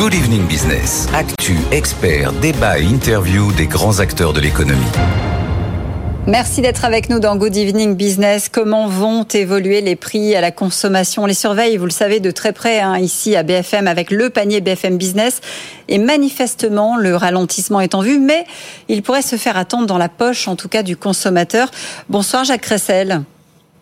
Good Evening Business. Actu, experts, débat et interview des grands acteurs de l'économie. Merci d'être avec nous dans Good Evening Business. Comment vont évoluer les prix à la consommation? On les surveille, vous le savez, de très près hein, ici à BFM avec le panier BFM Business. Et manifestement, le ralentissement est en vue, mais il pourrait se faire attendre dans la poche, en tout cas du consommateur. Bonsoir Jacques Cressel.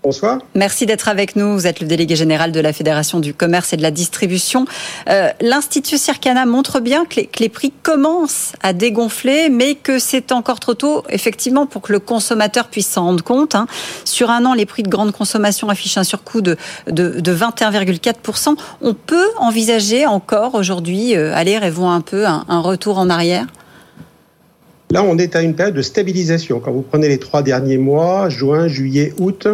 Bonsoir. Merci d'être avec nous. Vous êtes le délégué général de la Fédération du commerce et de la distribution. Euh, L'Institut Circana montre bien que les, que les, prix commencent à dégonfler, mais que c'est encore trop tôt, effectivement, pour que le consommateur puisse s'en rendre compte. Hein. Sur un an, les prix de grande consommation affichent un surcoût de, de, de 21,4%. On peut envisager encore aujourd'hui, euh, aller rêvons un peu, un, un retour en arrière? Là, on est à une période de stabilisation. Quand vous prenez les trois derniers mois, juin, juillet, août,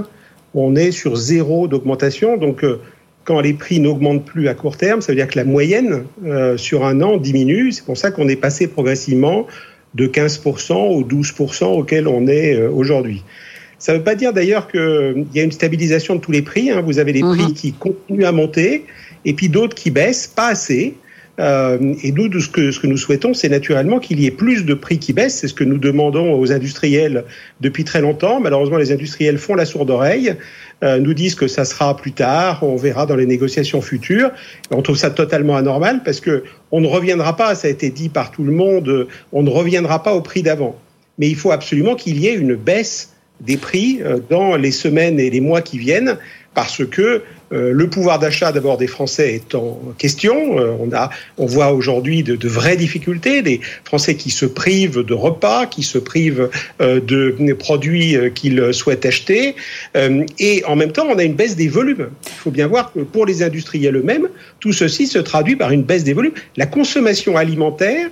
on est sur zéro d'augmentation. Donc, euh, quand les prix n'augmentent plus à court terme, ça veut dire que la moyenne euh, sur un an diminue. C'est pour ça qu'on est passé progressivement de 15% au 12% auquel on est euh, aujourd'hui. Ça ne veut pas dire d'ailleurs qu'il y a une stabilisation de tous les prix. Hein. Vous avez des prix qui continuent à monter et puis d'autres qui baissent, pas assez. Euh, et nous, ce que, ce que nous souhaitons, c'est naturellement qu'il y ait plus de prix qui baissent. C'est ce que nous demandons aux industriels depuis très longtemps. Malheureusement, les industriels font la sourde oreille, euh, nous disent que ça sera plus tard, on verra dans les négociations futures. on trouve ça totalement anormal parce que on ne reviendra pas, ça a été dit par tout le monde, on ne reviendra pas au prix d'avant. Mais il faut absolument qu'il y ait une baisse des prix euh, dans les semaines et les mois qui viennent parce que euh, le pouvoir d'achat d'abord des Français est en question. Euh, on, a, on voit aujourd'hui de, vraies difficultés, des Français qui se privent de repas, qui se privent euh, de produits qu'ils souhaitent acheter. et en même temps, on a une baisse des volumes. Il faut bien voir que pour les industriels eux-mêmes, tout ceci se traduit par une baisse des volumes. La consommation alimentaire,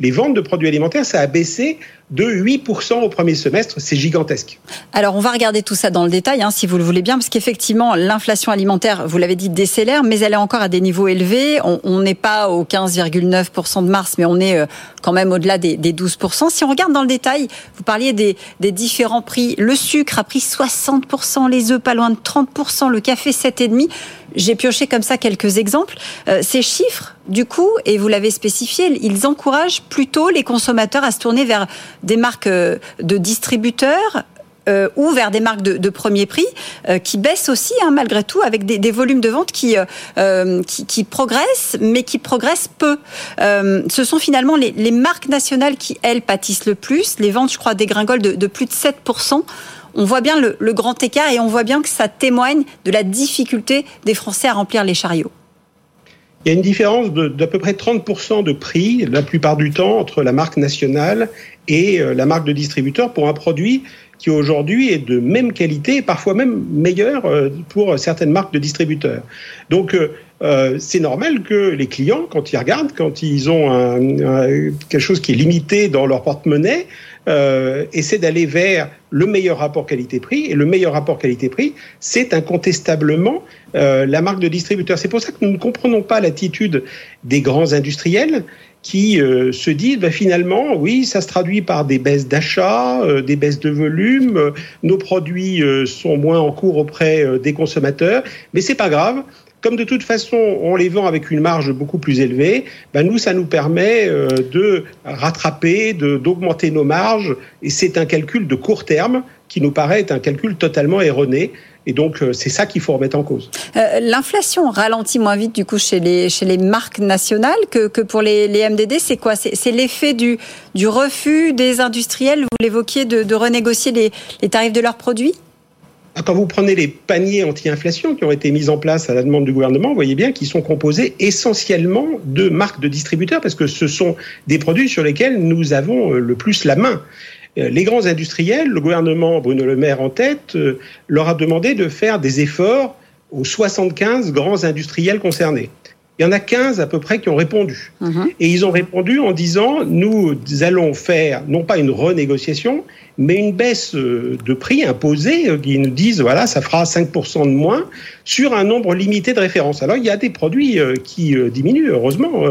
les ventes de produits alimentaires, ça a baissé de 8% au premier semestre. C'est gigantesque. Alors, on va regarder tout ça dans le détail, hein, si vous le voulez bien, parce qu'effectivement, l'inflation alimentaire, vous l'avez dit, décélère, mais elle est encore à des niveaux élevés. On n'est pas au 15,9% de mars, mais on est euh, quand même au-delà des, des, 12%. Si on regarde dans le détail, vous parliez des, des différents prix. Le sucre a pris 60%, les œufs pas loin de 30%, le café 7,5%. J'ai pioché comme ça quelques exemples. Euh, ces chiffres, du coup, et vous l'avez spécifié, ils encouragent plutôt les consommateurs à se tourner vers des marques euh, de distributeurs euh, ou vers des marques de, de premier prix euh, qui baissent aussi hein, malgré tout avec des, des, volumes de vente qui, euh, qui, qui, progressent mais qui progressent peu. ce sont finalement les, les, marques nationales qui, elles, pâtissent le plus. Les ventes, je crois, dégringolent de, de plus de 7% on voit bien le, le, grand écart et on voit bien que ça témoigne de la difficulté des Français à remplir les chariots. Il y a une différence d'à peu près 30% de prix, la plupart du temps, entre la marque nationale et la marque de distributeur pour un produit qui aujourd'hui est de même qualité et parfois même meilleur pour certaines marques de distributeurs. Donc, euh, c'est normal que les clients, quand ils regardent, quand ils ont un, un, quelque chose qui est limité dans leur porte-monnaie, euh, essaient d'aller vers le meilleur rapport qualité-prix. Et le meilleur rapport qualité-prix, c'est incontestablement euh, la marque de distributeur. C'est pour ça que nous ne comprenons pas l'attitude des grands industriels qui euh, se disent bah, finalement, oui, ça se traduit par des baisses d'achat, euh, des baisses de volume, euh, nos produits sont moins en cours auprès des consommateurs, mais c'est pas grave. Comme de toute façon, on les vend avec une marge beaucoup plus élevée, ben nous, ça nous permet de rattraper, d'augmenter nos marges, et c'est un calcul de court terme qui nous paraît être un calcul totalement erroné. Et donc, c'est ça qu'il faut remettre en cause. Euh, L'inflation ralentit moins vite, du coup, chez les, chez les marques nationales que, que pour les, les MDD. C'est quoi? C'est l'effet du, du refus des industriels, vous l'évoquiez, de, de renégocier les, les tarifs de leurs produits? Quand vous prenez les paniers anti-inflation qui ont été mis en place à la demande du gouvernement, vous voyez bien qu'ils sont composés essentiellement de marques de distributeurs parce que ce sont des produits sur lesquels nous avons le plus la main. Les grands industriels, le gouvernement Bruno Le Maire en tête, leur a demandé de faire des efforts aux 75 grands industriels concernés. Il y en a 15 à peu près qui ont répondu. Mhm. Mmh. Et ils ont répondu en disant, nous allons faire non pas une renégociation, mais une baisse de prix imposée, qui nous disent, voilà, ça fera 5% de moins sur un nombre limité de références. Alors, il y a des produits qui diminuent, heureusement,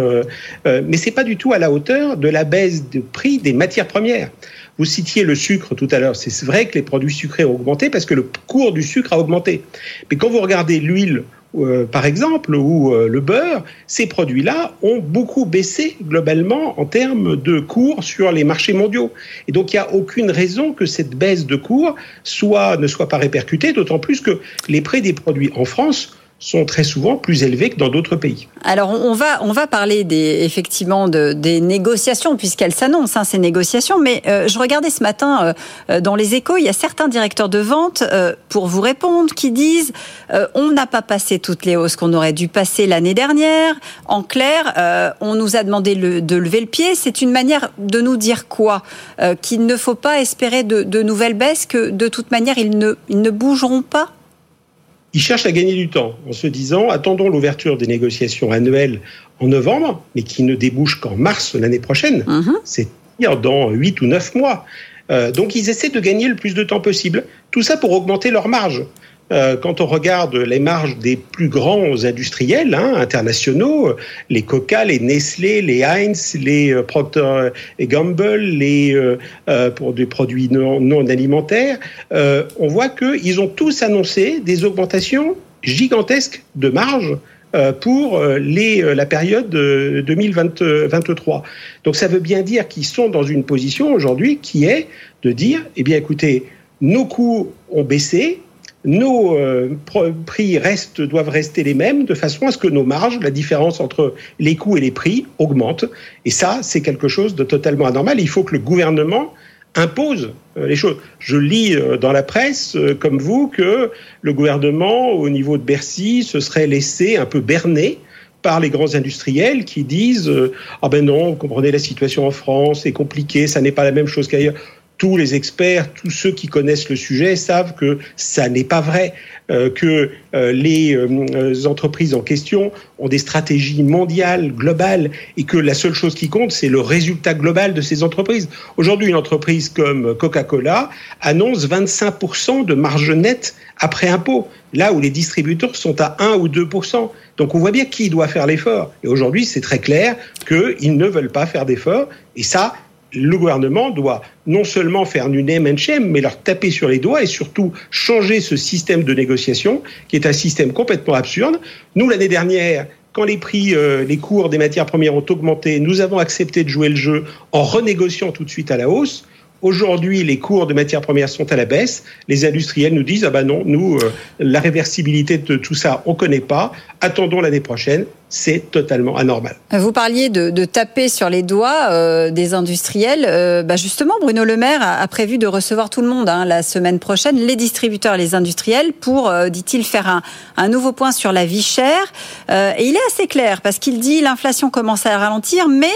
mais ce n'est pas du tout à la hauteur de la baisse de prix des matières premières. Vous citiez le sucre tout à l'heure. C'est vrai que les produits sucrés ont augmenté parce que le cours du sucre a augmenté. Mais quand vous regardez l'huile euh, par exemple, ou euh, le beurre, ces produits-là ont beaucoup baissé globalement en termes de cours sur les marchés mondiaux. Et donc, il n'y a aucune raison que cette baisse de cours soit, ne soit pas répercutée, d'autant plus que les prix des produits en France sont très souvent plus élevés que dans d'autres pays. Alors on va on va parler des effectivement de, des négociations puisqu'elles s'annoncent hein, ces négociations. Mais euh, je regardais ce matin euh, euh, dans les Échos, il y a certains directeurs de vente pour vous répondre qui disent on n'a pas passé toutes les hausses qu'on aurait dû passer l'année dernière. En clair, on nous a demandé de lever le pied. C'est une manière de nous dire quoi Qu'il ne faut pas espérer de, de, nouvelles baisses, que de toute manière ils ne ils ne bougeront pas ils cherchent à gagner du temps en se disant attendons l'ouverture des négociations annuelles en novembre, mais qui ne débouchent qu'en mars l'année prochaine, mhm. c'est-à-dire dans 8 ou 9 mois. Euh, donc ils essaient de gagner le plus de temps possible, tout ça pour augmenter leur marge. Euh, quand on regarde les marges des plus grands industriels hein, internationaux, les Coca, les Nestlé, les Heinz, les euh, Procter Gamble, les euh, pour des produits non, non alimentaires, on voit qu'ils ont tous annoncé des augmentations gigantesques de marge pour les, la période 2023. Donc ça veut bien dire qu'ils sont dans une position aujourd'hui qui est de dire, eh bien écoutez, nos coûts ont baissé, nos euh, prix doivent rester les mêmes de façon à ce que nos marges, la différence entre les coûts et les prix, augmente. Et ça, c'est quelque chose de totalement anormal. Il faut que le gouvernement impose euh, les choses. Je lis euh, dans la presse, comme vous, que le gouvernement, au niveau de Bercy, se serait laissé un peu berner par les grands industriels qui disent ah ben non, vous comprenez la situation en France, c'est compliqué, ça n'est pas la même chose qu'ailleurs tous les experts, tous ceux qui connaissent le sujet savent que ça n'est pas vrai, euh, que euh, les euh, entreprises en question ont des stratégies mondiales, globales, et que la seule chose qui compte, c'est le résultat global de ces entreprises. Aujourd'hui, une entreprise comme Coca-Cola annonce 25% de marge nette après impôt, là où les distributeurs sont à 1 ou 2%. Donc on voit bien qui doit faire l'effort. Et aujourd'hui, c'est très clair qu'ils ne veulent pas faire d'effort, et ça, le gouvernement doit non seulement faire une M&M, mais leur taper sur les doigts et surtout changer ce système de négociation qui est un système complètement absurde. Nous, l'année dernière, quand les prix, euh, les cours des matières premières ont augmenté, nous avons accepté de jouer le jeu en renégociant tout de suite à la hausse. Aujourd'hui, les cours de matières premières sont à la baisse. Les industriels nous disent ah ben non, nous euh, la réversibilité de tout ça, on connaît pas. Attendons l'année prochaine. C'est totalement anormal. Vous parliez de, taper sur les doigts euh, des industriels. Euh, bah justement, Bruno Le Maire a, prévu de recevoir tout le monde hein, la semaine prochaine, les distributeurs les industriels, pour, dit-il, faire un, un, nouveau point sur la vie chère. et il est assez clair parce qu'il dit l'inflation commence à ralentir, mais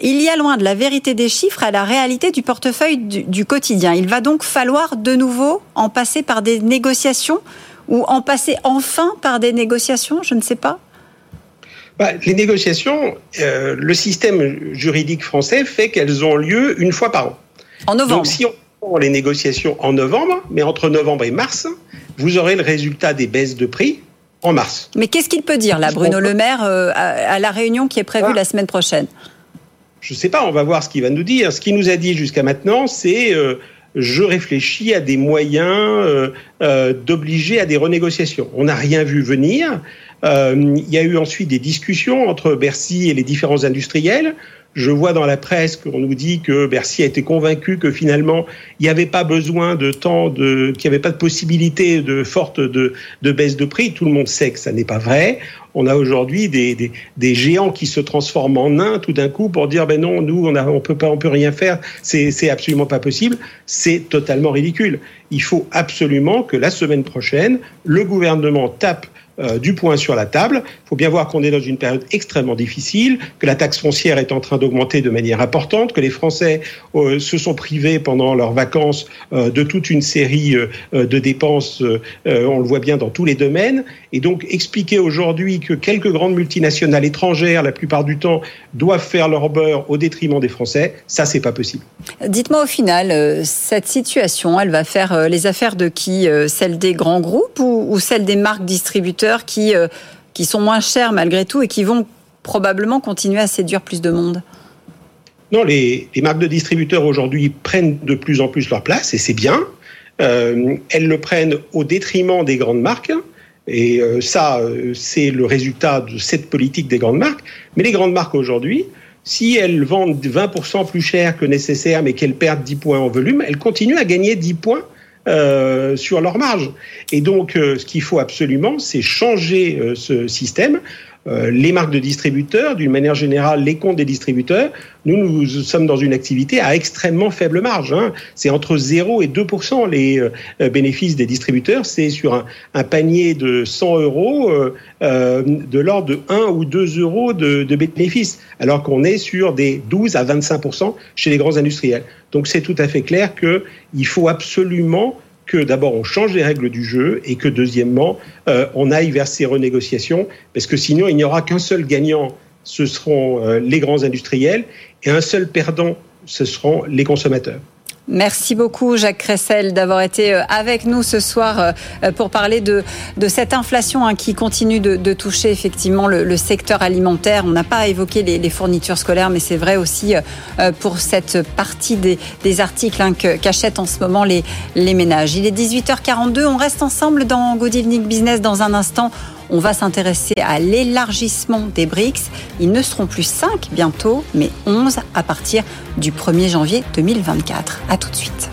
il y a loin de la vérité des chiffres à la réalité du portefeuille du, quotidien. Il va donc falloir de nouveau en passer par des négociations ou en passer enfin par des négociations, je ne sais pas. Bah, les négociations, euh, le système juridique français fait qu'elles ont lieu une fois par an. En novembre. Donc si on prend les négociations en novembre, mais entre novembre et mars, vous aurez le résultat des baisses de prix en mars. Mais qu'est-ce qu'il peut dire là, Bruno Le Maire, euh, à, la réunion qui est prévue ah. la semaine prochaine? Je ne sais pas, on va voir ce qu'il va nous dire. Ce qu'il nous a dit jusqu'à maintenant, c'est euh, je réfléchis à des moyens euh, d'obliger à des renégociations. On n'a rien vu venir. Il y a eu ensuite des discussions entre Bercy et les différents industriels. Je vois dans la presse qu'on nous dit que Bercy a été convaincu que finalement il n'y avait pas besoin de temps, qu'il n'y avait pas de possibilité de forte de, baisse de prix. Tout le monde sait que ça n'est pas vrai. On a aujourd'hui des, des, des, géants qui se transforment en nains tout d'un coup pour dire ben non, nous on a, on peut pas, on peut rien faire. C'est, c'est absolument pas possible. C'est totalement ridicule. Il faut absolument que la semaine prochaine le gouvernement tape euh, du point sur la table. Il faut bien voir qu'on est dans une période extrêmement difficile, que la taxe foncière est en train d'augmenter de manière importante, que les Français euh, se sont privés pendant leurs vacances euh, de toute une série de dépenses, on le voit bien dans tous les domaines. Et donc expliquer aujourd'hui que quelques grandes multinationales étrangères, la plupart du temps, doivent faire leur beurre au détriment des Français, ça c'est pas possible. Dites-moi au final, cette situation, elle va faire les affaires de qui Celle des grands groupes ou, ou celle des marques distributeurs? Qui, euh, qui sont moins chers malgré tout et qui vont probablement continuer à séduire plus de monde Non, les, marques de distributeurs aujourd'hui prennent de plus en plus leur place et c'est bien. Euh, elles le prennent au détriment des grandes marques. Et ça, c'est le résultat de cette politique des grandes marques. Mais les grandes marques aujourd'hui, si elles vendent 20% plus cher que nécessaire, mais qu'elles perdent 10 points en volume, elles continuent à gagner 10 points euh, sur leur marge. Et donc, euh, ce qu'il faut absolument, c'est changer euh, ce système. Les marques de distributeurs, d'une manière générale, les comptes des distributeurs, nous, nous sommes dans une activité à extrêmement faible marge. Hein. C'est entre 0 et 2 les bénéfices des distributeurs. C'est sur un, panier de 100 euros de l'ordre de 1 ou 2 euros de, de bénéfices, alors qu'on est sur des 12 à 25% chez les grands industriels. Donc c'est tout à fait clair qu'il faut absolument que d'abord on change les règles du jeu et que deuxièmement euh, on aille vers ces renégociations parce que sinon il n'y aura qu'un seul gagnant, ce seront euh, les grands industriels et un seul perdant, ce seront les consommateurs. Merci beaucoup Jacques Cressel d'avoir été euh, avec nous ce soir euh, euh, pour parler de, de cette inflation hein, qui continue de, toucher effectivement le, le, secteur alimentaire. On n'a pas évoqué les, les, fournitures scolaires, mais c'est vrai aussi pour cette partie des, des articles hein, qu'achètent en ce moment les, les ménages. Il est 18h42, on reste ensemble dans Good Evening Business dans un instant. On va s'intéresser à l'élargissement des BRICS. Ils ne seront plus 5 bientôt, mais 11 à partir du 1er janvier 2024. A tout de suite.